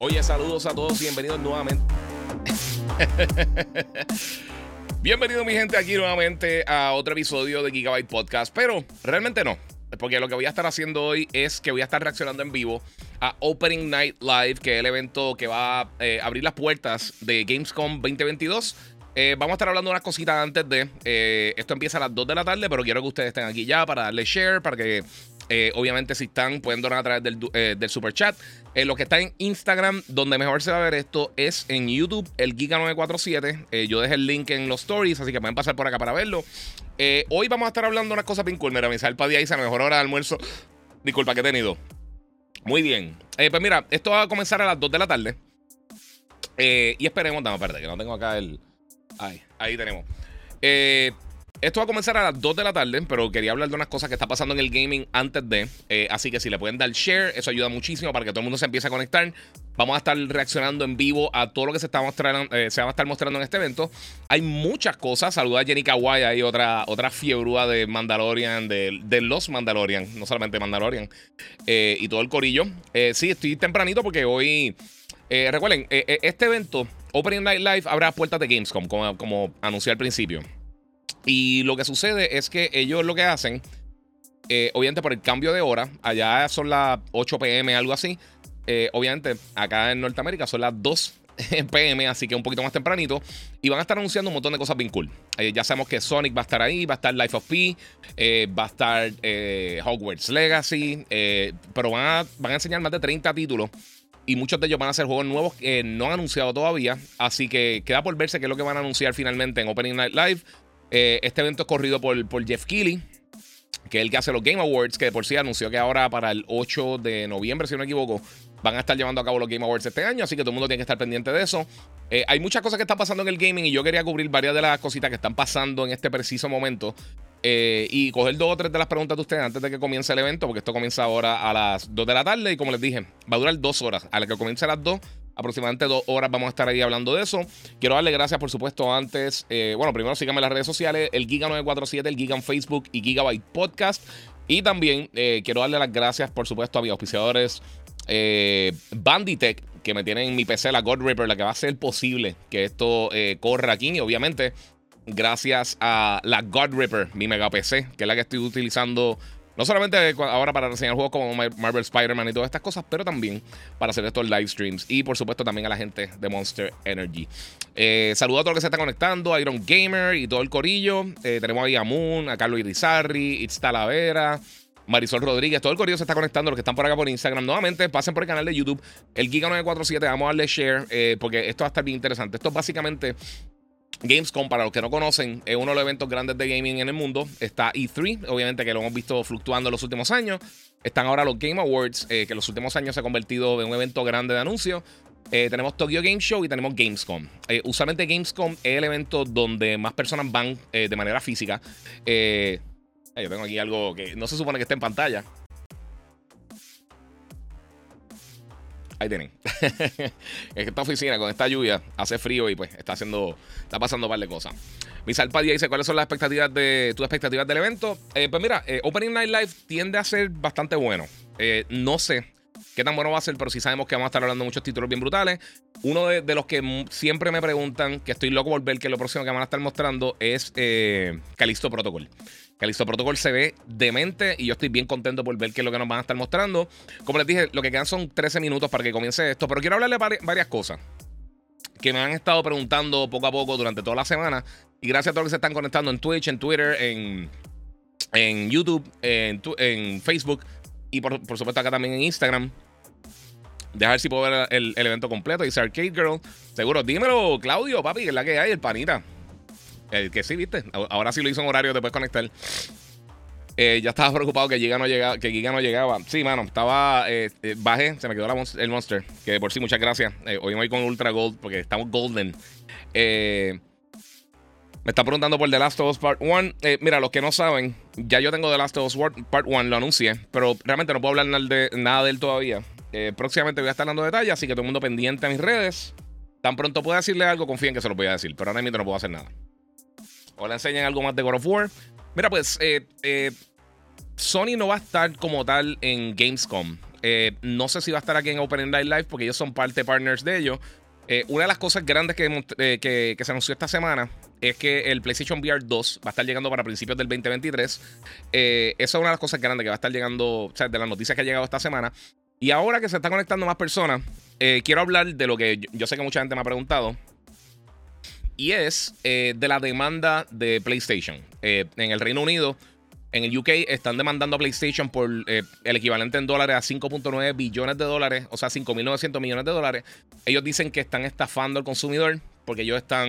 Oye, saludos a todos y bienvenidos nuevamente. Bienvenido mi gente aquí nuevamente a otro episodio de Gigabyte Podcast, pero realmente no, porque lo que voy a estar haciendo hoy es que voy a estar reaccionando en vivo a Opening Night Live, que es el evento que va a eh, abrir las puertas de Gamescom 2022. Eh, vamos a estar hablando unas cositas antes de. Eh, esto empieza a las 2 de la tarde, pero quiero que ustedes estén aquí ya para darle share, para que eh, obviamente, si están, pueden donar a través del, eh, super chat. Eh, lo que está en Instagram, donde mejor se va a ver esto, es en YouTube, el Giga947. yo dejé el link en los stories, así que pueden pasar por acá para verlo. hoy vamos a estar hablando de unas cosas bien cool. Mira, me sale el ahí, se mejor hora de almuerzo. Disculpa, que he tenido. Muy bien. pues mira, esto va a comenzar a las 2 de la tarde. y esperemos, dame, espérate, que no tengo acá el. Ahí, ahí tenemos. Eh. Esto va a comenzar a las 2 de la tarde, pero quería hablar de unas cosas que está pasando en el gaming antes de. Eh, así que si le pueden dar share, eso ayuda muchísimo para que todo el mundo se empiece a conectar. Vamos a estar reaccionando en vivo a todo lo que se, está mostrando, eh, se va a estar mostrando en este evento. Hay muchas cosas. Saluda a Jenny Kawai, hay otra, otra fiebrúa de Mandalorian, de, los Mandalorian, no solamente Mandalorian, eh, y todo el corillo. sí, estoy tempranito porque hoy. recuerden, este evento, Opening Night Live, abre puertas de Gamescom, como anuncié al principio. Y lo que sucede es que ellos lo que hacen, eh, obviamente por el cambio de hora, allá son las 8 pm, algo así. Eh, obviamente acá en Norteamérica son las 2 pm, así que un poquito más tempranito. Y van a estar anunciando un montón de cosas bien cool. Eh, ya sabemos que Sonic va a estar ahí, va a estar Life of P, va a estar Hogwarts Legacy, pero van a, van a enseñar más de 30 títulos y muchos de ellos van a ser juegos nuevos que no han anunciado todavía. Así que queda por verse qué es lo que van a anunciar finalmente en Opening Night Live. Eh, este evento es corrido por, Jeff Keighley, que es el que hace los Game Awards, que por sí anunció que ahora para el 8 de noviembre, si no me equivoco, van a estar llevando a cabo los Game Awards este año, así que todo el mundo tiene que estar pendiente de eso. Eh, hay muchas cosas que están pasando en el gaming y yo quería cubrir varias de las cositas que están pasando en este preciso momento. Eh, y coger dos o tres de las preguntas de ustedes antes de que comience el evento, porque esto comienza ahora a las 2 de la tarde y como les dije, va a durar dos horas. A la que comience a las 2, aproximadamente dos horas vamos a estar ahí hablando de eso. Quiero darle gracias, por supuesto, antes. Eh, bueno, primero síganme en las redes sociales: el Giga947, el Giga en Facebook y Gigabyte Podcast. Y también eh, quiero darle las gracias, por supuesto, a mis auspiciadores eh, Banditech, que me tienen en mi PC, la God Ripper, la que va a hacer posible que esto corra aquí. Y obviamente, gracias a la God Ripper, mi mega PC, que es la que estoy utilizando no solamente ahora para reseñar juegos como Marvel Spider-Man y todas estas cosas, pero también para hacer estos live streams. Y por supuesto también a la gente de Monster Energy. Eh, saludo a todos los que se están conectando, a Iron Gamer y todo el corillo. Eh, tenemos ahí a Moon, a Carlos Irizarri, It's Talavera. Marisol Rodríguez, todo el corillo se está conectando, los que están por acá por Instagram. Nuevamente, pasen por el canal de YouTube, el Giga947, vamos a darle share, eh, porque esto va a estar bien interesante. Esto es básicamente Gamescom, para los que no conocen, es uno de los eventos grandes de gaming en el mundo. Está E3, obviamente que lo hemos visto fluctuando en los últimos años. Están ahora los Game Awards, eh, que en los últimos años se ha convertido en un evento grande de anuncios. Eh, tenemos Tokyo Game Show y tenemos Gamescom. Eh, usualmente Gamescom es el evento donde más personas van de manera física. yo tengo aquí algo que no se supone que esté en pantalla. Ahí tienen. en esta oficina, con esta lluvia, hace frío y pues está haciendo, está pasando un par de cosas. Mi Padilla dice: ¿Cuáles son las expectativas de tus expectativas del evento? Eh, pues mira, eh, Opening Night Live tiende a ser bastante bueno. Eh, no sé qué tan bueno va a ser, pero sí sabemos que vamos a estar hablando de muchos títulos bien brutales. Uno de, los que siempre me preguntan, que estoy loco por ver que lo próximo que van a estar mostrando es Calisto Protocol. Calisto Protocol se ve demente y yo estoy bien contento por ver qué es lo que nos van a estar mostrando. Como les dije, lo que quedan son 13 minutos para que comience esto, pero quiero hablarle varias cosas que me han estado preguntando poco a poco durante toda la semana. Y gracias a todos los que se están conectando en Twitch, en Twitter, en, en YouTube, en, Facebook y por, supuesto acá también en Instagram. Deja ver si puedo ver el, evento completo. Dice Arcade Girl. Seguro, dímelo, Claudio, papi, que es la que hay, el panita. El que sí, viste. Ahora sí lo hizo en horario, te puedes conectar. Eh, ya estaba preocupado que Giga no llegaba. Que Giga no llegaba. Sí, mano, estaba. Eh, eh, bajé, se me quedó el Monster. Que por sí, muchas gracias. hoy me voy con Ultra Gold porque estamos golden. Me está preguntando por The Last of Us Part 1. mira, los que no saben, ya yo tengo The Last of Us Part 1, lo anuncié, pero realmente no puedo hablar de, nada de él todavía. próximamente voy a estar dando detalles, así que todo el mundo pendiente a mis redes. Tan pronto pueda decirle algo, confíen que se lo voy a decir, pero ahora mismo no puedo hacer nada. O le enseñan algo más de God of War. Mira, pues eh, eh, Sony no va a estar como tal en Gamescom. Eh, no sé si va a estar aquí en Open Night Live porque ellos son parte partners de ellos. Una de las cosas grandes que, que, se anunció esta semana es que el PlayStation VR 2 va a estar llegando para principios del 2023. esa es una de las cosas grandes que va a estar llegando, o sea, de las noticias que ha llegado esta semana. Y ahora que se están conectando más personas, quiero hablar de lo que yo, sé que mucha gente me ha preguntado. Y es de la demanda de PlayStation. en el Reino Unido en el UK están demandando a PlayStation por eh, el equivalente en dólares a 5.9 billones de dólares, o sea, 5.900 millones de dólares. Ellos dicen que están estafando al consumidor porque ellos están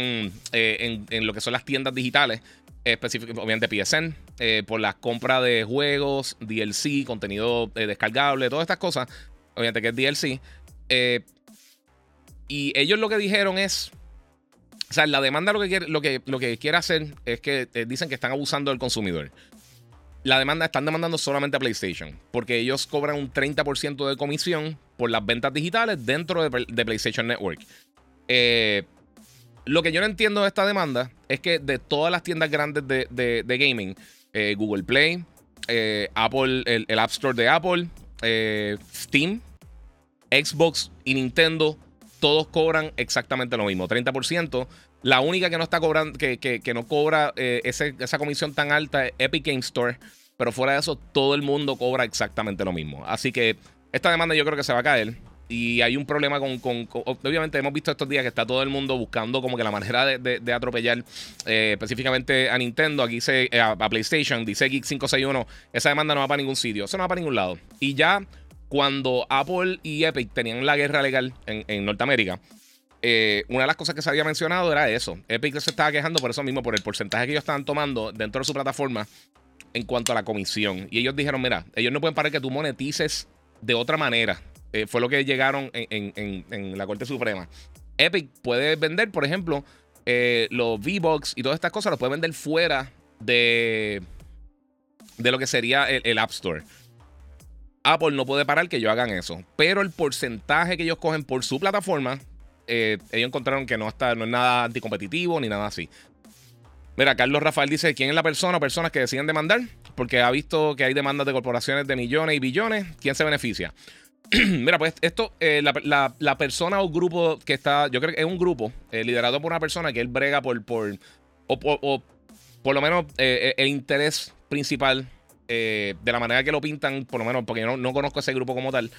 eh, en, lo que son las tiendas digitales, específicamente, obviamente PSN, eh, por la compra de juegos, DLC, contenido descargable, todas estas cosas, obviamente que es DLC. y ellos lo que dijeron es, o sea, la demanda lo que quiere, lo que, lo que quiere hacer es que dicen que están abusando del consumidor la demanda están demandando solamente a PlayStation, porque ellos cobran un 30% de comisión por las ventas digitales dentro de, PlayStation Network. Eh, lo que yo no entiendo de esta demanda es que de todas las tiendas grandes de, gaming, eh, Google Play, eh, Apple, el, App Store de Apple, Steam, Xbox y Nintendo, todos cobran exactamente lo mismo, 30%. La única que no está cobrando, que, no cobra eh, esa comisión tan alta es Epic Game Store. Pero fuera de eso, todo el mundo cobra exactamente lo mismo. Así que esta demanda yo creo que se va a caer. Y hay un problema con, Obviamente hemos visto estos días que está todo el mundo buscando como que la manera de, atropellar eh, específicamente a Nintendo. Aquí dice eh, a, PlayStation, dice Geek 561. Esa demanda no va para ningún sitio. Eso no va para ningún lado. Y ya cuando Apple y Epic tenían la guerra legal en Norteamérica eh, una de las cosas que se había mencionado era eso. Epic se estaba quejando por eso mismo, por el porcentaje que ellos estaban tomando dentro de su plataforma en cuanto a la comisión. Y ellos dijeron, mira, ellos no pueden parar que tú monetices de otra manera. Eh, fue lo que llegaron en, la Corte Suprema. Epic puede vender, por ejemplo, eh, los V-Box y todas estas cosas, los puede vender fuera de, de lo que sería el, el App Store. Apple no puede parar que ellos hagan eso. Pero el porcentaje que ellos cogen por su plataforma eh, ellos encontraron que no, está, no es nada anticompetitivo ni nada así. Mira, Carlos Rafael dice: ¿Quién es la persona o personas que deciden demandar? Porque ha visto que hay demandas de corporaciones de millones y billones. ¿Quién se beneficia? Mira, pues esto, eh, la, persona o grupo que está, yo creo que es un grupo eh, liderado por una persona que él brega por, por o, por lo menos el interés principal de la manera que lo pintan, por lo menos porque yo no, no conozco ese grupo como tal,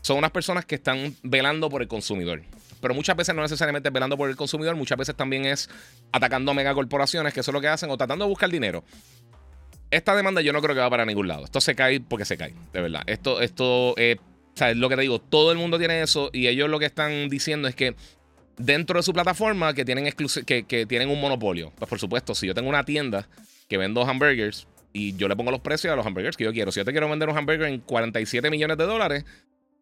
son unas personas que están velando por el consumidor. Pero muchas veces no necesariamente velando por el consumidor, muchas veces también es atacando a megacorporaciones, que eso es lo que hacen, o tratando de buscar dinero. Esta demanda yo no creo que va para ningún lado. Esto se cae porque se cae, de verdad. Esto, esto, eh, o sea, es lo que te digo, todo el mundo tiene eso y ellos lo que están diciendo es que dentro de su plataforma que tienen, que, que tienen un monopolio. Pues por supuesto, si yo tengo una tienda que vendo hamburgers y yo le pongo los precios a los hamburgers que yo quiero, si yo te quiero vender un hamburger en 47 millones de dólares,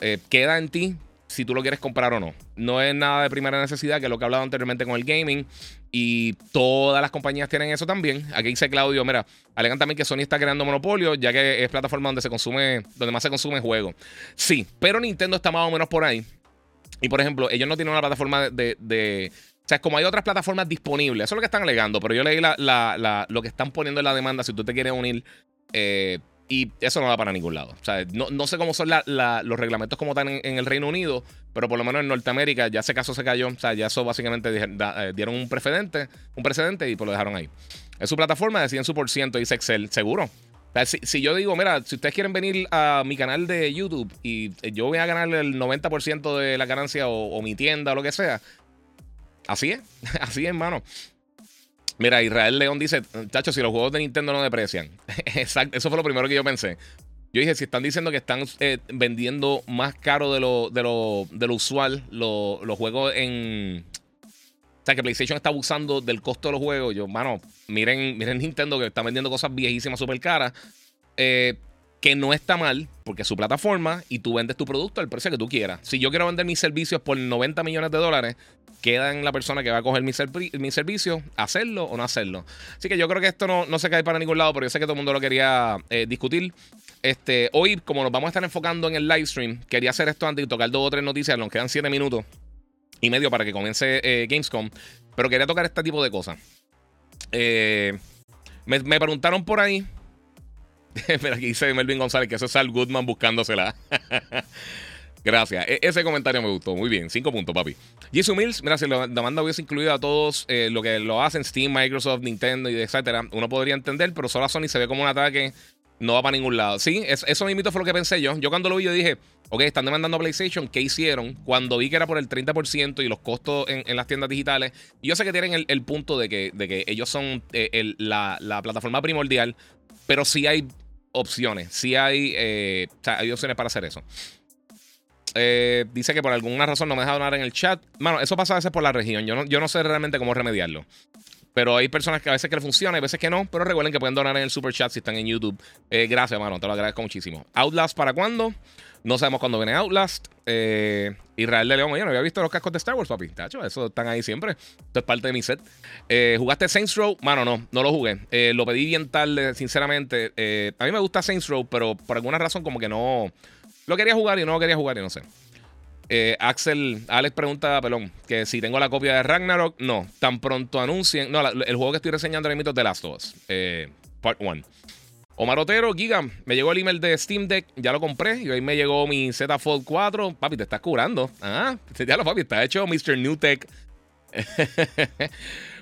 eh, queda en ti si tú lo quieres comprar o no. No es nada de primera necesidad, que es lo que he hablado anteriormente con el gaming. Y todas las compañías tienen eso también. Aquí dice Claudio, mira, alegan también que Sony está creando monopolio, ya que es plataforma donde se consume, donde más se consume juego. Sí, pero Nintendo está más o menos por ahí. Y por ejemplo, ellos no tienen una plataforma de, o sea, como hay otras plataformas disponibles, eso es lo que están alegando, pero yo leí lo que están poniendo en la demanda, si tú te quieres unir, eh, y eso no va para ningún lado. O sea, no, sé cómo son los reglamentos como están en, el Reino Unido, pero por lo menos en Norteamérica ya ese caso se cayó. O sea, ya eso básicamente eh, dieron un precedente, un precedente y pues lo dejaron ahí. Es su plataforma, deciden su por ciento, dice Excel, seguro. Sea, si, yo digo, mira, si ustedes quieren venir a mi canal de YouTube y yo voy a ganar el 90% de la ganancia o, o mi tienda o lo que sea, así es, así es, hermano. Mira, Israel León dice, chacho, si los juegos de Nintendo no deprecian. Exacto, eso fue lo primero que yo pensé. Yo dije, si están diciendo que están eh, vendiendo más caro de lo, de lo, de lo usual los juegos en... O sea, que PlayStation está abusando del costo de los juegos. Yo, mano, miren, miren Nintendo que está vendiendo cosas viejísimas súper caras. Eh, que no está mal, porque es su plataforma y tú vendes tu producto al precio que tú quieras. Si yo quiero vender mis servicios por 90 millones de dólares, queda en la persona que va a coger mi, mi servicio, hacerlo o no hacerlo. Así que yo creo que esto no, no se cae para ningún lado, pero yo sé que todo el mundo lo quería eh, discutir. Este, hoy, como nos vamos a estar enfocando en el live stream, quería hacer esto antes y tocar dos o tres noticias. Nos quedan siete minutos y medio para que comience eh, Gamescom. Pero quería tocar este tipo de cosas. Eh, me, me, preguntaron por ahí. Mira, aquí dice Melvin González que eso es Al Goodman buscándosela. Gracias. E, ese comentario me gustó. Muy bien. Cinco puntos, papi. Jisoo Mills, mira, si la demanda hubiese incluido a todos eh, lo que lo hacen Steam, Microsoft, Nintendo y etcétera, uno podría entender, pero solo a Sony se ve como un ataque, no va para ningún lado. Sí, eso mismo fue lo que pensé yo. Yo cuando lo vi, yo dije, ok, están demandando a PlayStation, ¿qué hicieron? Cuando vi que era por el 30% y los costos en, las tiendas digitales, yo sé que tienen el, punto de que, de que, ellos son eh, la, plataforma primordial, pero sí hay opciones, sí hay, eh, hay opciones para hacer eso. Eh, dice que por alguna razón no me deja donar en el chat. Mano, eso pasa a veces por la región. Yo no, yo no sé realmente cómo remediarlo. Pero hay personas que a veces que le funciona, a veces que no. Pero recuerden que pueden donar en el super chat si están en YouTube. Eh, gracias, mano. Te lo agradezco muchísimo. Outlast para cuándo? No sabemos cuándo viene Outlast. Eh, Israel de León, oye, no había visto los cascos de Star Wars, papi. Tacho, eso están ahí siempre. Esto es parte de mi set. ¿Jugaste Saints Row? Mano, no, no lo jugué. lo pedí bien tarde, sinceramente. a mí me gusta Saints Row, pero por alguna razón como que no... Lo quería jugar y no lo quería jugar y no sé. Eh, Axel, Alex pregunta, perdón, que si tengo la copia de Ragnarok. No, tan pronto anuncien. No, el juego que estoy reseñando ahora mismo es The Last of Us, eh, Part 1. Omar Otero, Giga, me llegó el email de Steam Deck, ya lo compré y hoy me llegó mi Z Fold 4. Papi, te estás curando. Ah, ya lo papi, está hecho Mr. New Tech.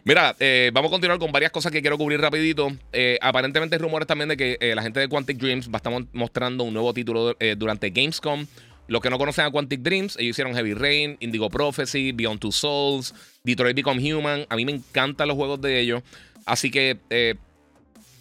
Mira, eh, vamos a continuar con varias cosas que quiero cubrir rapidito. aparentemente hay rumores también de que la gente de Quantic Dreams va a estar mostrando un nuevo título durante Gamescom. Los que no conocen a Quantic Dreams, ellos hicieron Heavy Rain, Indigo Prophecy, Beyond Two Souls, Detroit Become Human. A mí me encantan los juegos de ellos. Así que eh,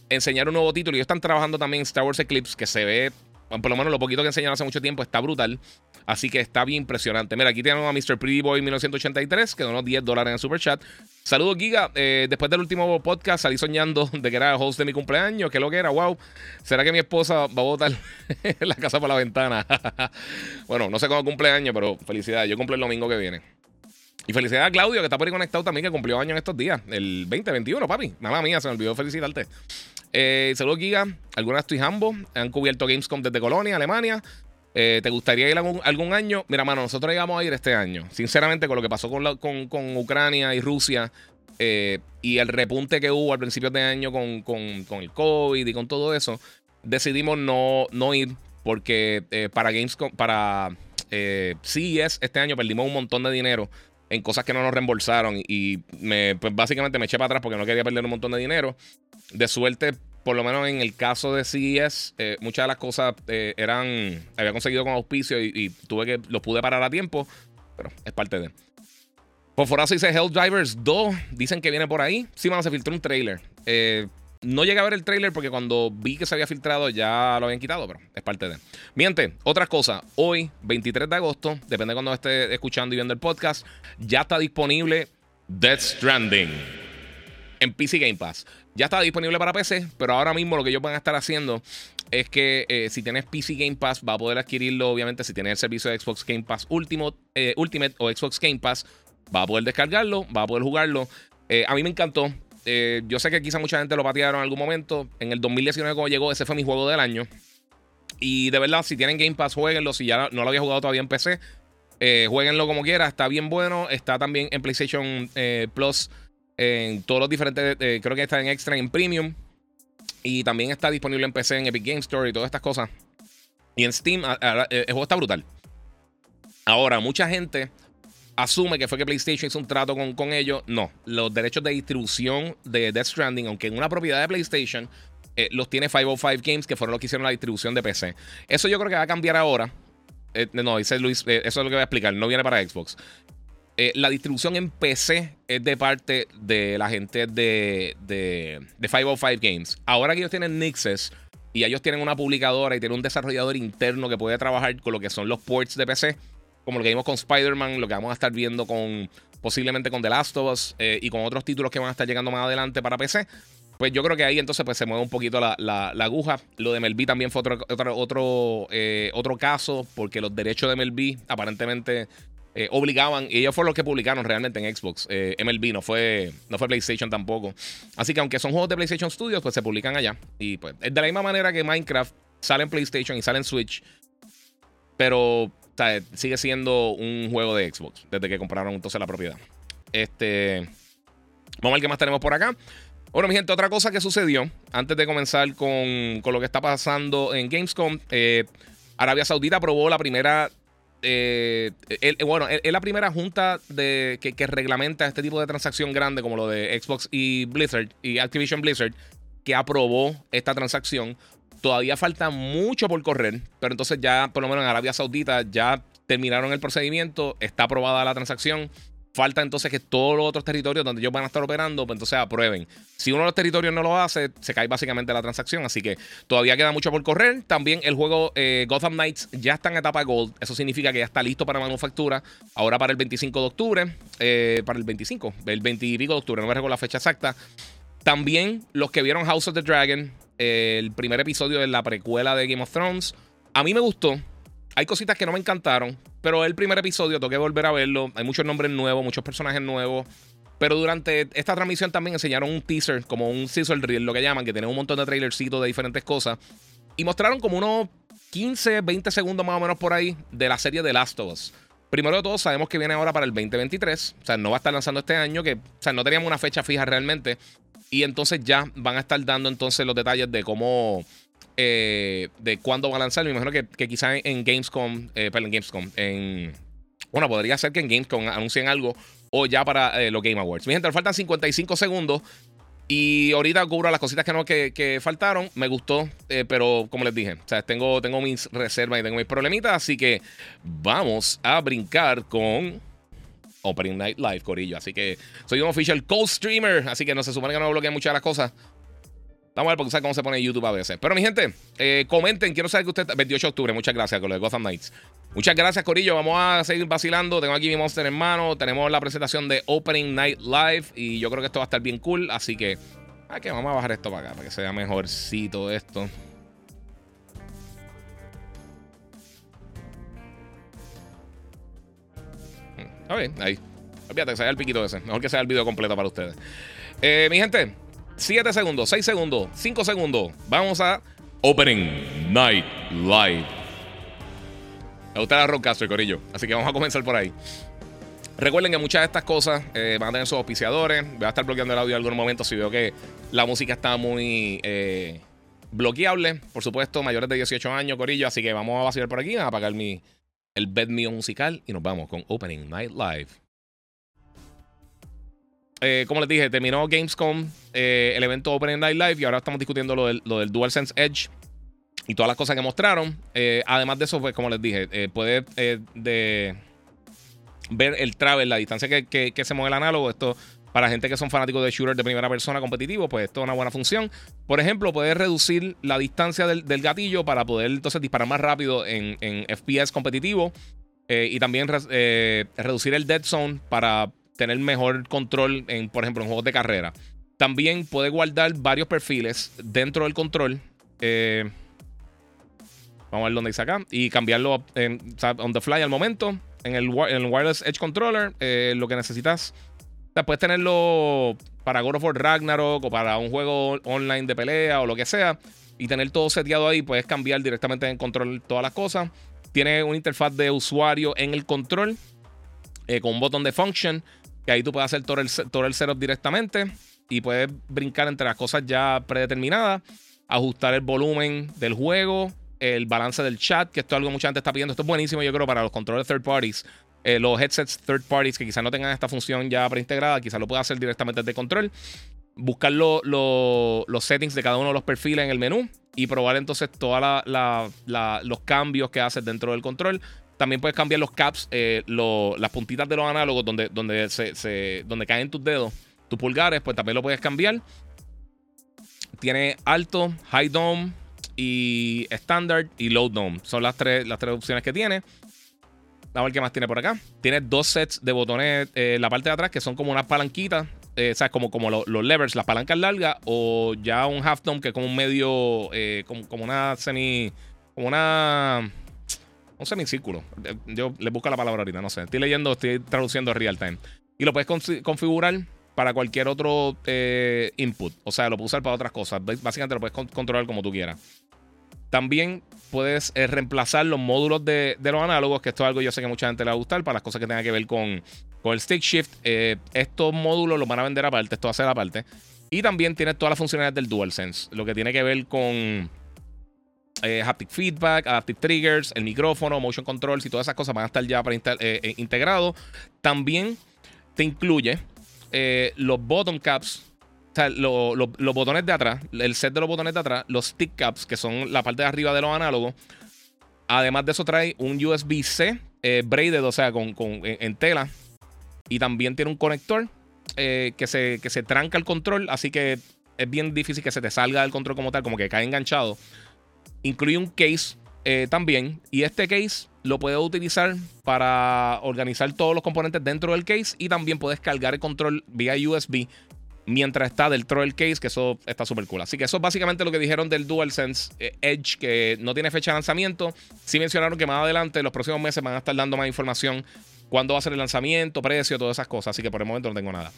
enseñar un nuevo título. Ellos están trabajando también en Star Wars Eclipse, que se ve, por lo menos lo poquito que enseñaron hace mucho tiempo, está brutal. Así que está bien impresionante. Mira, aquí tenemos a Mr. Pretty Boy 1983, que donó 10 dólares en el super chat. Saludos, Giga. Eh, después del último podcast salí soñando de que era el host de mi cumpleaños. Que lo que era, wow. ¿Será que mi esposa va a botar la casa por la ventana? bueno, no sé cómo cumpleaños, pero felicidades. Yo cumplo el domingo que viene. Y felicidades a Claudio, que está por ahí conectado también, que cumplió años en estos días. El 2021, papi. Nada mía, se me olvidó felicitarte. Eh, saludos, Giga. Algunas estoy Hambo. Han cubierto Gamescom desde Colonia, Alemania. Eh, ¿Te gustaría ir algún, año? Mira, mano, nosotros íbamos a ir este año. Sinceramente, con lo que pasó con, con, Ucrania y Rusia eh, y el repunte que hubo al principio de año con, el COVID y con todo eso, decidimos no, no ir porque eh, para Gamescom, para CES este año perdimos un montón de dinero en cosas que no nos reembolsaron y pues básicamente me eché para atrás porque no quería perder un montón de dinero. De suerte por lo menos en el caso de CES, eh, muchas de las cosas eh, eran. Había conseguido con auspicio y, tuve que. Los pude parar a tiempo. Pero es parte de. Fosforazo dice Helldivers 2. Dicen que viene por ahí. Sí, a se filtró un trailer. Eh, no llegué a ver el trailer porque cuando vi que se había filtrado ya lo habían quitado, pero es parte de. Miente, otra cosa. Hoy, 23 de agosto, depende de cuando esté escuchando y viendo el podcast, ya está disponible Death Stranding en PC Game Pass. Ya está disponible para PC, pero ahora mismo lo que ellos van a estar haciendo es que eh, si tienes PC Game Pass, va a poder adquirirlo, obviamente, si tienes el servicio de Xbox Game Pass Ultimate, eh, Ultimate o Xbox Game Pass, va a poder descargarlo, va a poder jugarlo. Eh, a mí me encantó. yo sé que quizá mucha gente lo patearon en algún momento. En el 2019, cuando llegó, ese fue mi juego del año. Y de verdad, si tienen Game Pass, jueguenlo. Si ya no lo había jugado todavía en PC, jueguenlo como quiera. Está bien bueno. Está también en PlayStation Plus en todos los diferentes, eh, creo que está en Extra, en Premium. Y también está disponible en PC, en Epic Game Store y todas estas cosas. Y en Steam, eh, el juego está brutal. Ahora, mucha gente asume que fue que PlayStation hizo un trato con, con ellos. No, los derechos de distribución de Death Stranding, aunque en una propiedad de PlayStation, eh, los tiene 505 Games, que fueron los que hicieron la distribución de PC. Eso yo creo que va a cambiar ahora. no, dice Luis, eso es lo que voy a explicar, no viene para Xbox. Eh, la distribución en PC es de parte de la gente de, de, 505 Games. Ahora que ellos tienen Nixes y ellos tienen una publicadora y tienen un desarrollador interno que puede trabajar con lo que son los ports de PC, como lo que vimos con Spider-Man, lo que vamos a estar viendo con posiblemente con The Last of Us eh, y con otros títulos que van a estar llegando más adelante para PC, pues yo creo que ahí entonces pues se mueve un poquito la, aguja. Lo de MLB también fue otro, otro, otro, eh, otro caso, porque los derechos de MLB aparentemente eh, obligaban, y ellos fueron los que publicaron realmente en Xbox. Eh, MLB no fue, no fue PlayStation tampoco. Así que aunque son juegos de PlayStation Studios, pues se publican allá. Y pues de la misma manera que Minecraft sale en PlayStation y sale en Switch, pero sigue siendo un juego de Xbox desde que compraron entonces la propiedad. Este, vamos a ver qué más tenemos por acá. Bueno, mi gente, otra cosa que sucedió antes de comenzar con, lo que está pasando en Gamescom. Eh, Arabia Saudita aprobó la primera. Eh, bueno, es la primera junta de, que, reglamenta este tipo de transacción grande, como lo de Xbox y Blizzard y Activision Blizzard, que aprobó esta transacción. Todavía falta mucho por correr, pero entonces ya, por lo menos en Arabia Saudita, ya terminaron el procedimiento, está aprobada la transacción. Falta entonces que todos los otros territorios donde ellos van a estar operando, pues entonces aprueben. Si uno de los territorios no lo hace, se cae básicamente la transacción. Así que todavía queda mucho por correr. También el juego eh, Gotham Knights ya está en etapa Gold. Eso significa que ya está listo para manufactura. Ahora para el 25 de octubre. Eh, para el 25, el 20 y pico de octubre, no me recuerdo la fecha exacta. También los que vieron House of the Dragon, eh, el primer episodio de la precuela de Game of Thrones. A mí me gustó. Hay cositas que no me encantaron, pero el primer episodio tengo que volver a verlo. Hay muchos nombres nuevos, muchos personajes nuevos. Pero durante esta transmisión también enseñaron un teaser, como un sizzle reel, lo que llaman, que tiene un montón de trailercitos de diferentes cosas. Y mostraron como unos 15, 20 segundos más o menos por ahí de la serie de Last of Us. Primero de todo, sabemos que viene ahora para el 2023. O sea, no va a estar lanzando este año, que, o sea, no teníamos una fecha fija realmente. Y entonces ya van a estar dando entonces los detalles de cómo eh, de cuándo va a lanzar. Me imagino que, que quizás en Gamescom, eh, perdón, Gamescom, en. Bueno, podría ser que en Gamescom anuncien algo o ya para eh, los Game Awards. Mi gente, faltan 55 segundos. Y ahorita cubro las cositas que no que, faltaron. Me gustó, eh, pero como les dije, o sea, tengo, tengo mis reservas y tengo mis problemitas. Así que vamos a brincar con Opening Night Live, Corillo. Así que soy un official cold streamer. Así que no se supone que no bloqueen muchas de las cosas. Vamos a ver porque sabe cómo se pone YouTube a veces. Pero mi gente, eh, comenten. Quiero saber que usted. 28 de octubre, muchas gracias con lo de Gotham Knights. Muchas gracias, Corillo. Vamos a seguir vacilando. Tengo aquí mi monster en mano. Tenemos la presentación de Opening Night Live. Y yo creo que esto va a estar bien cool. Así que. Aquí vamos a bajar esto para acá. Para que sea mejorcito esto. A ver, ahí. Olvídate que sea el piquito ese. Mejor que sea el video completo para ustedes. Eh, mi gente, 7 segundos, 6 segundos, 5 segundos. Vamos a Opening Night Live. Me gusta la Rockcaster, Corillo. Así que vamos a comenzar por ahí. Recuerden que muchas de estas cosas eh, van a tener sus auspiciadores. Voy a estar bloqueando el audio en algún momento si veo que la música está muy eh, bloqueable. Por supuesto, mayores de 18 años, Corillo. Así que vamos a vaciar por aquí, a apagar mi, el bed mío musical y nos vamos con Opening Night Live. Eh, como les dije, terminó Gamescom, eh, el evento Open Night Live, y ahora estamos discutiendo lo del, DualSense Edge y todas las cosas que mostraron. Eh, además de eso, pues, como les dije, puede de ver el travel, la distancia que, se mueve el análogo. Esto para gente que son fanáticos de shooters de primera persona competitivo, pues esto es una buena función. Por ejemplo, puede reducir la distancia del, gatillo para poder entonces disparar más rápido en, FPS competitivo. y también reducir el dead zone para tener mejor control, en, por ejemplo, en juegos de carrera. También puede guardar varios perfiles dentro del control. Eh, vamos a ver dónde dice acá. Y cambiarlo on the fly al momento. En el, Wireless Edge Controller, eh, lo que necesitas. O puedes tenerlo para God of War Ragnarok o para un juego online de pelea o lo que sea. Y tener todo seteado ahí. Puedes cambiar directamente en control todas las cosas. Tiene una interfaz de usuario en el control. Eh, con un botón de function que ahí tú puedes hacer todo el, todo el setup directamente y puedes brincar entre las cosas ya predeterminadas, ajustar el volumen del juego, el balance del chat, que esto es algo que mucha gente está pidiendo. Esto es buenísimo, yo creo, para los controles third parties. Eh, los headsets third parties que quizás no tengan esta función ya preintegrada, quizás lo puedas hacer directamente desde control. Buscar los settings de cada uno de los perfiles en el menú y probar entonces todos los cambios que haces dentro del control. También puedes cambiar los caps, eh, las puntitas de los análogos donde, donde, se, donde caen tus dedos, tus pulgares, pues también lo puedes cambiar. Tiene alto, high dome y standard y low dome. Son las tres, las tres opciones que tiene. Vamos a ver qué más tiene por acá. Tiene dos sets de botones en la parte de atrás que son como unas palanquitas eh, o sea, como, como los levers, las palancas largas, o ya un half dome que es como un medio, eh, como, como, una semi, como una, un semicírculo. Eh, yo le busco la palabra ahorita, no sé. Estoy leyendo, estoy traduciendo real time. Y lo puedes configurar para cualquier otro input. O sea, lo puedes usar para otras cosas. Básicamente lo puedes controlar como tú quieras. También puedes reemplazar los módulos de, de, los análogos, que esto es algo yo sé que mucha gente le va a gustar para las cosas que tengan que ver con con el stick shift, eh, estos módulos los van a vender aparte, esto va a ser aparte. Y también tiene todas las funcionalidades del DualSense, lo que tiene que ver con eh, haptic feedback, adaptive triggers, el micrófono, motion controls y todas esas cosas van a estar ya para eh, integrados. También te incluye los button caps, o sea, los botones de atrás, el set de los botones de atrás, los stick caps, que son la parte de arriba de los análogos. Además de eso trae un USB-C braided, o sea, con, en tela, y también tiene un conector eh, que, se, que se tranca el control, así que es bien difícil que se te salga del control como tal, como que cae enganchado. Incluye un case eh, también, y este case lo puedes utilizar para organizar todos los componentes dentro del case y también puedes cargar el control vía USB mientras está dentro del case, que eso está súper cool. Así que eso es básicamente lo que dijeron del DualSense eh, Edge, que no tiene fecha de lanzamiento. Sí mencionaron que más adelante, los próximos meses, van a estar dando más información cuándo va a ser el lanzamiento, precio, todas esas cosas. Así que por el momento no tengo nada.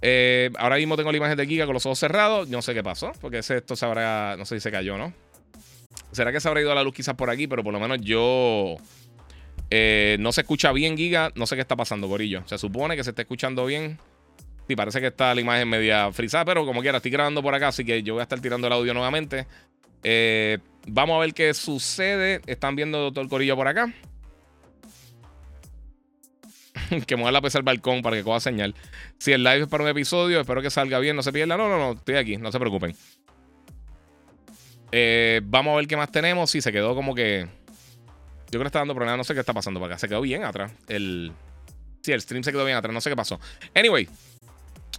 Eh, ahora mismo tengo la imagen de Giga con los ojos cerrados. No sé qué pasó, porque esto se habrá, no sé si se cayó, ¿no? ¿Será que se habrá ido a la luz quizás por aquí? Pero por lo menos yo... Eh, no se escucha bien, Giga. No sé qué está pasando, Gorillo. Se supone que se está escuchando bien. Sí, parece que está la imagen media frisada, pero como quiera, estoy grabando por acá, así que yo voy a estar tirando el audio nuevamente. Eh, vamos a ver qué sucede. Están viendo todo el corillo por acá. que mueva la pesa al balcón para que coja señal. Si el live es para un episodio, espero que salga bien, no se pierda. No, no, no, estoy aquí, no se preocupen. Eh, vamos a ver qué más tenemos. Si se quedó como que. Yo creo que está dando problemas, no sé qué está pasando para acá. Se quedó bien atrás. El. Sí, el stream se quedó bien atrás, no sé qué pasó. Anyway,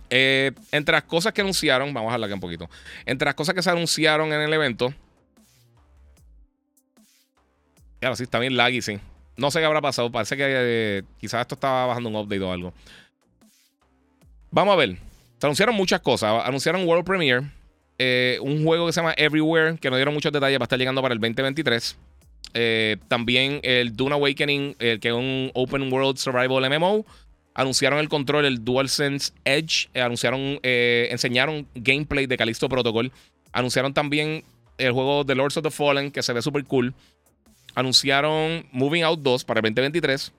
eh, entre las cosas que anunciaron, vamos a hablar aquí un poquito. Entre las cosas que se anunciaron en el evento. Claro, sí, está bien laggy, sí. No sé qué habrá pasado. Parece que eh, quizás esto estaba bajando un update o algo. Vamos a ver. Se anunciaron muchas cosas. Anunciaron World Premiere. Eh, un juego que se llama Everywhere, que no dieron muchos detalles, va a estar llegando para el 2023. Eh, también el Dune Awakening, que es un Open World Survival MMO. Anunciaron el control, el DualSense Edge. anunciaron, enseñaron gameplay de Callisto Protocol. Anunciaron también el juego The Lords of the Fallen, que se ve súper cool anunciaron Moving Out 2 para el 2023.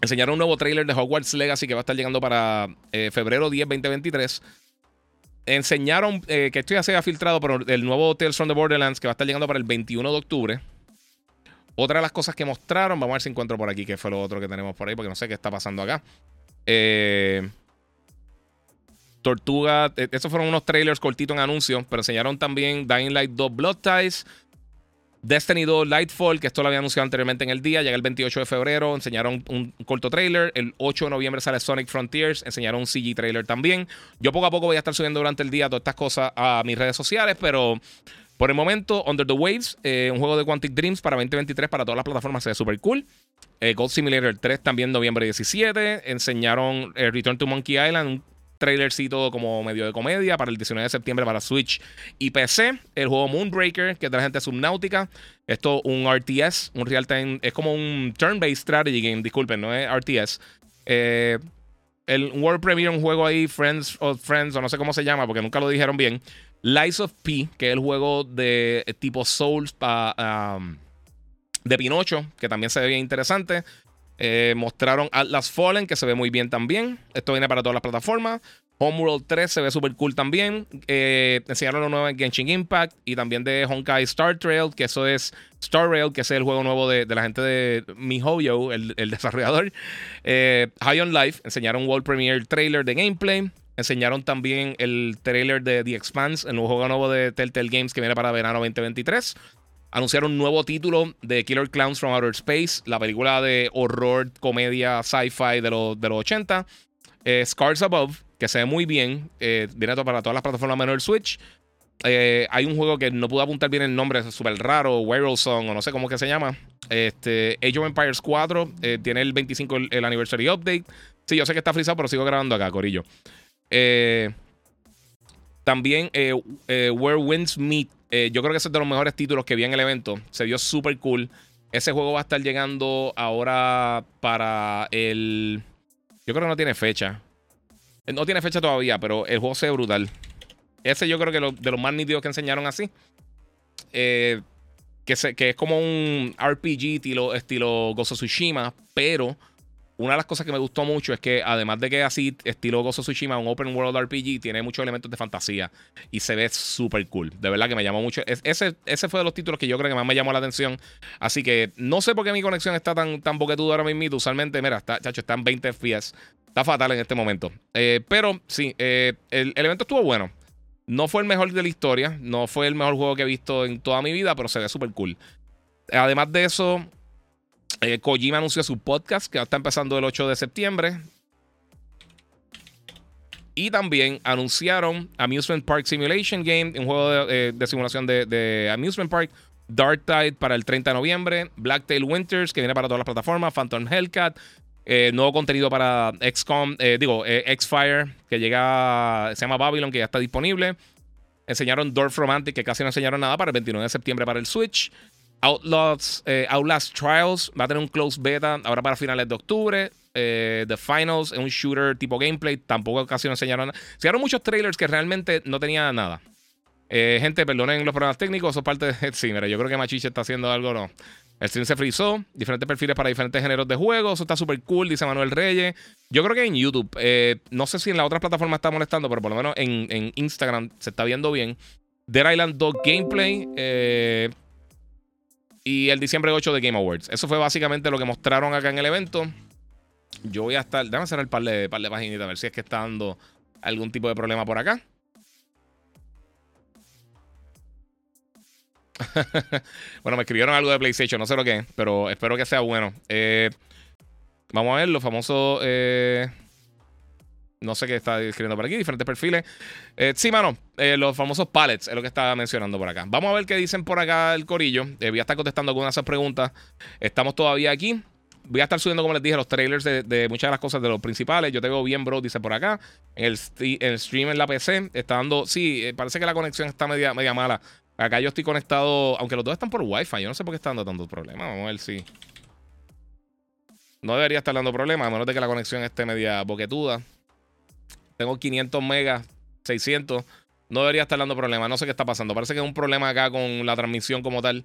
Enseñaron un nuevo trailer de Hogwarts Legacy que va a estar llegando para eh, febrero 10, 2023. Enseñaron, eh, que esto ya se ha filtrado, pero el nuevo Tales from the Borderlands que va a estar llegando para el 21 de octubre. Otra de las cosas que mostraron, vamos a ver si encuentro por aquí, que fue lo otro que tenemos por ahí, porque no sé qué está pasando acá. Eh, Tortuga, estos fueron unos trailers cortitos en anuncios, pero enseñaron también Dying Light 2 Blood Ties. Destiny 2 Lightfall, que esto lo había anunciado anteriormente en el día, llega el 28 de febrero, enseñaron un, corto trailer. El 8 de noviembre sale Sonic Frontiers, enseñaron un CG trailer también. Yo poco a poco voy a estar subiendo durante el día todas estas cosas a mis redes sociales, pero por el momento, Under the Waves, eh, un juego de Quantic Dreams para 2023 para todas las plataformas, se ve súper cool. Eh, Gold Simulator 3 también noviembre 17. Enseñaron eh, Return to Monkey Island, trailercito como medio de comedia para el 19 de septiembre para Switch y PC. El juego Moonbreaker, que es de la gente subnáutica. Esto, un RTS, un real time, es como un turn-based strategy game, disculpen, no es RTS. Eh, el World Premiere, un juego ahí, Friends of Friends, o no sé cómo se llama, porque nunca lo dijeron bien. Lies of P, que es el juego de tipo Souls para um, de Pinocho, que también se ve bien interesante. Eh, mostraron Atlas Fallen, que se ve muy bien también. Esto viene para todas las plataformas. Homeworld 3 se ve súper cool también. Eh, enseñaron lo nuevo en Genshin Impact y también de Honkai Star Trail, que eso es Star Rail, que es el juego nuevo de, la gente de MiHoYo, el, desarrollador. Eh, High on Life, enseñaron World Premiere trailer de gameplay. Enseñaron también el trailer de The Expanse, el nuevo juego nuevo de Telltale Games que viene para verano 2023 anunciaron un nuevo título de Killer Clowns from Outer Space, la película de horror, comedia, sci-fi de, los, de los 80. Eh, Scars Above, que se ve muy bien, eh, viene para todas las plataformas menos el Switch. Eh, hay un juego que no pude apuntar bien el nombre, es súper raro, Werewolf Song, o no sé cómo que se llama. Este, Age of Empires 4 tiene el 25 el, anniversary update. Sí, yo sé que está frisado, pero sigo grabando acá, Corillo. también Where Winds Meet. Yo creo que ese es de los mejores títulos que vi en el evento. Se vio súper cool. Ese juego va a estar llegando ahora para el. Yo creo que no tiene fecha. No tiene fecha todavía, pero el juego se ve brutal. Ese yo creo que de los más nítidos que enseñaron así. Eh, que, que, es como un RPG estilo, estilo Gozo Tsushima, pero una de las cosas que me gustó mucho es que además de que así estilo Gozo Tsushima, un open world RPG, tiene muchos elementos de fantasía y se ve súper cool. De verdad que me llamó mucho. ese, ese fue de los títulos que yo creo que más me llamó la atención. Así que no sé por qué mi conexión está tan, tan boquetuda ahora mismo. Usualmente, mira, está, chacho, está en 20 FPS. Está fatal en este momento. Eh, pero sí, eh, el, el evento estuvo bueno. No fue el mejor de la historia, no fue el mejor juego que he visto en toda mi vida, pero se ve súper cool. Además de eso, eh, Kojima anunció su podcast que está empezando el 8 de septiembre. Y también anunciaron Amusement Park Simulation Game, un juego de, eh, simulación de, Amusement Park. Dark Tide para el 30 de noviembre. Blacktail Winters, que viene para todas las plataformas. Phantom Hellcat. Eh, nuevo contenido para XCOM, digo, X-Fire, que llega, se llama Babylon, que ya está disponible. Enseñaron Dorf Romantic, que casi no enseñaron nada para el 29 de septiembre para el Switch. Outlaws, eh, Outlast Trials va a tener un close beta ahora para finales de octubre. Eh, The Finals es un shooter tipo gameplay. Tampoco casi no enseñaron nada. Enseñaron muchos trailers que realmente no tenían nada. Eh, gente, perdonen los problemas técnicos. Eso es parte de. Sí, mira, yo creo que Machiche está haciendo algo, no. El stream se frizó. Diferentes perfiles para diferentes géneros de juegos. Eso está súper cool, dice Manuel Reyes. Yo creo que en YouTube. no sé si en la otra plataforma está molestando, pero por lo menos en, Instagram se está viendo bien. Dead Island 2 Gameplay. Y el diciembre 8 de Game Awards. Eso fue básicamente lo que mostraron acá en el evento. Yo voy a estar. Déjame hacer el par de, par de paginitas a ver si es que está dando algún tipo de problema por acá. bueno, me escribieron algo de PlayStation, no sé lo que es, pero espero que sea bueno. Eh, vamos a ver los famosos. Eh, no sé qué está escribiendo por aquí, diferentes perfiles. Eh, sí, mano, eh, los famosos pallets es lo que estaba mencionando por acá. Vamos a ver qué dicen por acá el corillo. Eh, voy a estar contestando algunas de esas preguntas. Estamos todavía aquí. Voy a estar subiendo, como les dije, los trailers de, muchas de las cosas de los principales. Yo te veo bien, bro, dice por acá. En el, stream en la PC está dando. Sí, parece que la conexión está media, media mala. Acá yo estoy conectado, aunque los dos están por Wi-Fi. Yo no sé por qué están dando tantos problemas. Vamos a ver si. No debería estar dando problemas, a menos de que la conexión esté media boquetuda. Tengo 500 megas, 600. No debería estar dando problemas. No sé qué está pasando. Parece que es un problema acá con la transmisión como tal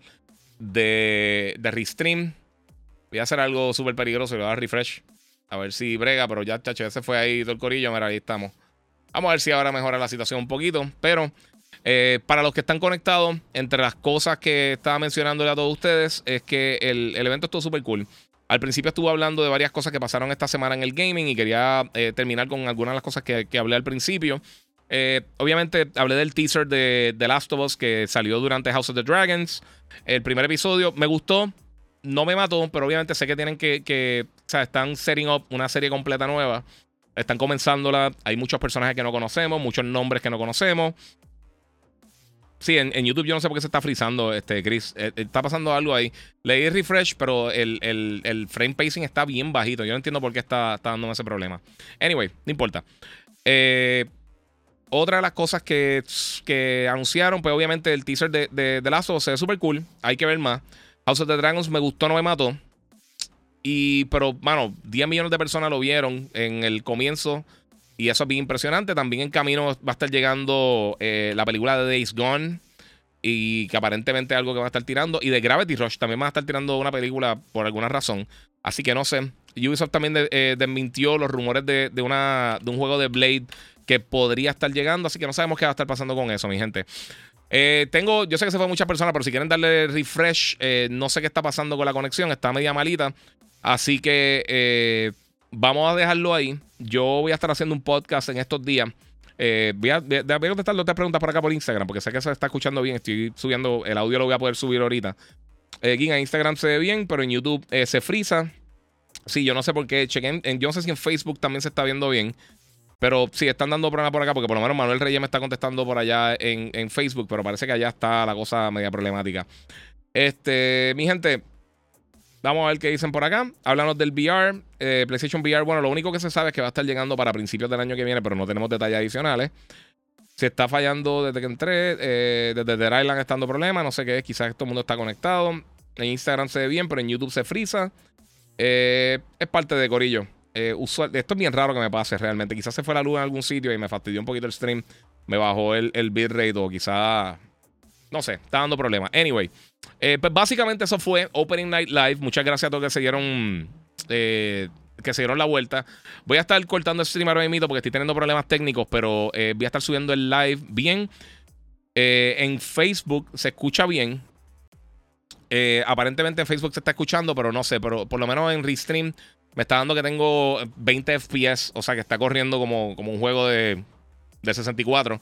de, de Restream. Voy a hacer algo súper peligroso y le voy a dar refresh. A ver si brega, pero ya, chacho, ese fue ahí todo el corillo. Mira, ahí estamos. Vamos a ver si ahora mejora la situación un poquito. Pero eh, para los que están conectados, entre las cosas que estaba mencionándole a todos ustedes, es que el, el evento estuvo súper cool. Al principio estuve hablando de varias cosas que pasaron esta semana en el gaming y quería eh, terminar con algunas de las cosas que, hablé al principio. Eh, obviamente hablé del teaser de The Last of Us que salió durante House of the Dragons. El primer episodio me gustó, no me mató, pero obviamente sé que tienen que, que o sea, están setting up una serie completa nueva. Están comenzándola. Hay muchos personajes que no conocemos, muchos nombres que no conocemos. Sí, en, YouTube yo no sé por qué se está frizando, este, Chris. Eh, eh, está pasando algo ahí. Leí refresh, pero el, frame pacing está bien bajito. Yo no entiendo por qué está, está dándome ese problema. Anyway, no importa. Eh, otra de las cosas que, que, anunciaron, pues obviamente el teaser de, de, de Lazo se ve súper cool. Hay que ver más. House of the Dragons me gustó, no me mató. Y, pero, mano, 10 millones de personas lo vieron en el comienzo y eso es bien impresionante. También en camino va a estar llegando eh, la película de Days Gone. Y que aparentemente es algo que va a estar tirando. Y de Gravity Rush también va a estar tirando una película por alguna razón. Así que no sé. Ubisoft también eh, desmintió los rumores de, una, de un juego de Blade que podría estar llegando. Así que no sabemos qué va a estar pasando con eso, mi gente. Eh, tengo, yo sé que se fue muchas personas, pero si quieren darle refresh, no sé qué está pasando con la conexión, está media malita. Así que vamos a dejarlo ahí. Yo voy a estar haciendo un podcast en estos días. Eh, voy, a, voy, a, contestar otras preguntas por acá por Instagram, porque sé que se está escuchando bien. Estoy subiendo, el audio lo voy a poder subir ahorita. Eh, en Instagram se ve bien, pero en YouTube eh, se frisa. Sí, yo no sé por qué. Chequen, en, yo no sé si en Facebook también se está viendo bien. Pero sí, están dando problemas por acá, porque por lo menos Manuel Reyes me está contestando por allá en, en Facebook, pero parece que allá está la cosa media problemática. Este, mi gente, Vamos a ver qué dicen por acá. Háblanos del VR, eh, PlayStation VR. Bueno, lo único que se sabe es que va a estar llegando para principios del año que viene, pero no tenemos detalles adicionales. Se está fallando desde que entré, eh, desde Dead Island está dando problemas, no sé qué es, quizás todo el mundo está conectado. En Instagram se ve bien, pero en YouTube se frisa. Eh, es parte de Corillo. esto es bien raro que me pase realmente. Quizás se fue la luz en algún sitio y me fastidió un poquito el stream. Me bajó el, el bitrate o quizás no sé, está dando problemas. Anyway, eh, pues básicamente eso fue Opening Night Live. Muchas gracias a todos que se dieron, eh, que se dieron la vuelta. Voy a estar cortando el stream ahora mismo porque estoy teniendo problemas técnicos, pero eh, voy a estar subiendo el live bien. en Facebook se escucha bien. aparentemente en Facebook se está escuchando, pero no sé, pero por lo menos en Restream me está dando que tengo 20 FPS, o sea que está corriendo como, como un juego de de 64.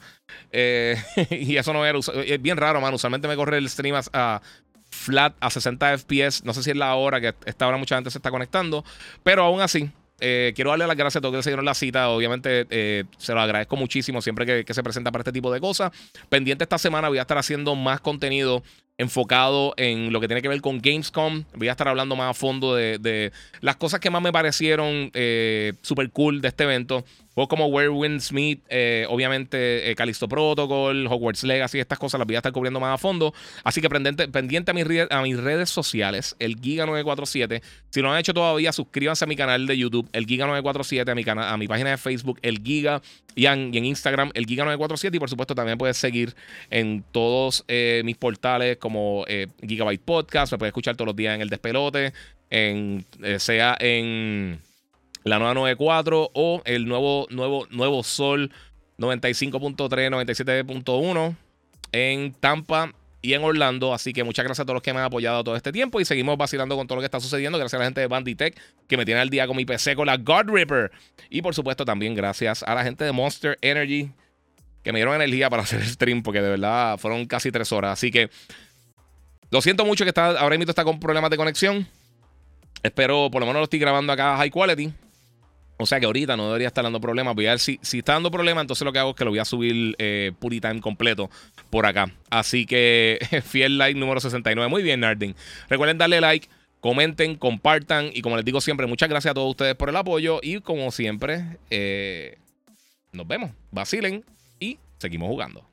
Eh, y eso no era. Es bien raro, man. Usualmente me corre el stream a, flat a 60 FPS. No sé si es la hora que esta hora mucha gente se está conectando. Pero aún así, eh, quiero darle las gracias a todos que se dieron la cita. Obviamente, eh, se lo agradezco muchísimo siempre que, que, se presenta para este tipo de cosas. Pendiente esta semana, voy a estar haciendo más contenido enfocado en lo que tiene que ver con Gamescom. Voy a estar hablando más a fondo de, las cosas que más me parecieron eh, super cool de este evento. Juegos como Where Winds Smith, eh, obviamente eh, Callisto Protocol, Hogwarts Legacy, estas cosas las voy a estar cubriendo más a fondo. Así que pendiente, pendiente a, mis, redes sociales, el Giga947. Si no han hecho todavía, suscríbanse a mi canal de YouTube, el Giga947, a mi, a mi página de Facebook, el Giga, y en, Instagram, el Giga947. Y por supuesto, también puedes seguir en todos mis portales como eh, Gigabyte Podcast, me puede escuchar todos los días en el despelote, en, eh, sea en la 994 o el nuevo, nuevo, nuevo Sol 95.3, 97.1 en Tampa y en Orlando. Así que muchas gracias a todos los que me han apoyado todo este tiempo y seguimos vacilando con todo lo que está sucediendo. Gracias a la gente de Banditech que me tiene al día con mi PC con la God Ripper. Y por supuesto también gracias a la gente de Monster Energy que me dieron energía para hacer el stream porque de verdad fueron casi tres horas. Así que lo siento mucho que está, ahora mismo está con problemas de conexión. Espero, por lo menos lo estoy grabando acá high quality. O sea que ahorita no debería estar dando problemas. Voy a ver si, si está dando problemas, entonces lo que hago es que lo voy a subir eh, completo por acá. Así que fiel like número 69. Muy bien, Narding. Recuerden darle like, comenten, compartan. Y como les digo siempre, muchas gracias a todos ustedes por el apoyo. Y como siempre, eh, nos vemos. Vacilen y seguimos jugando.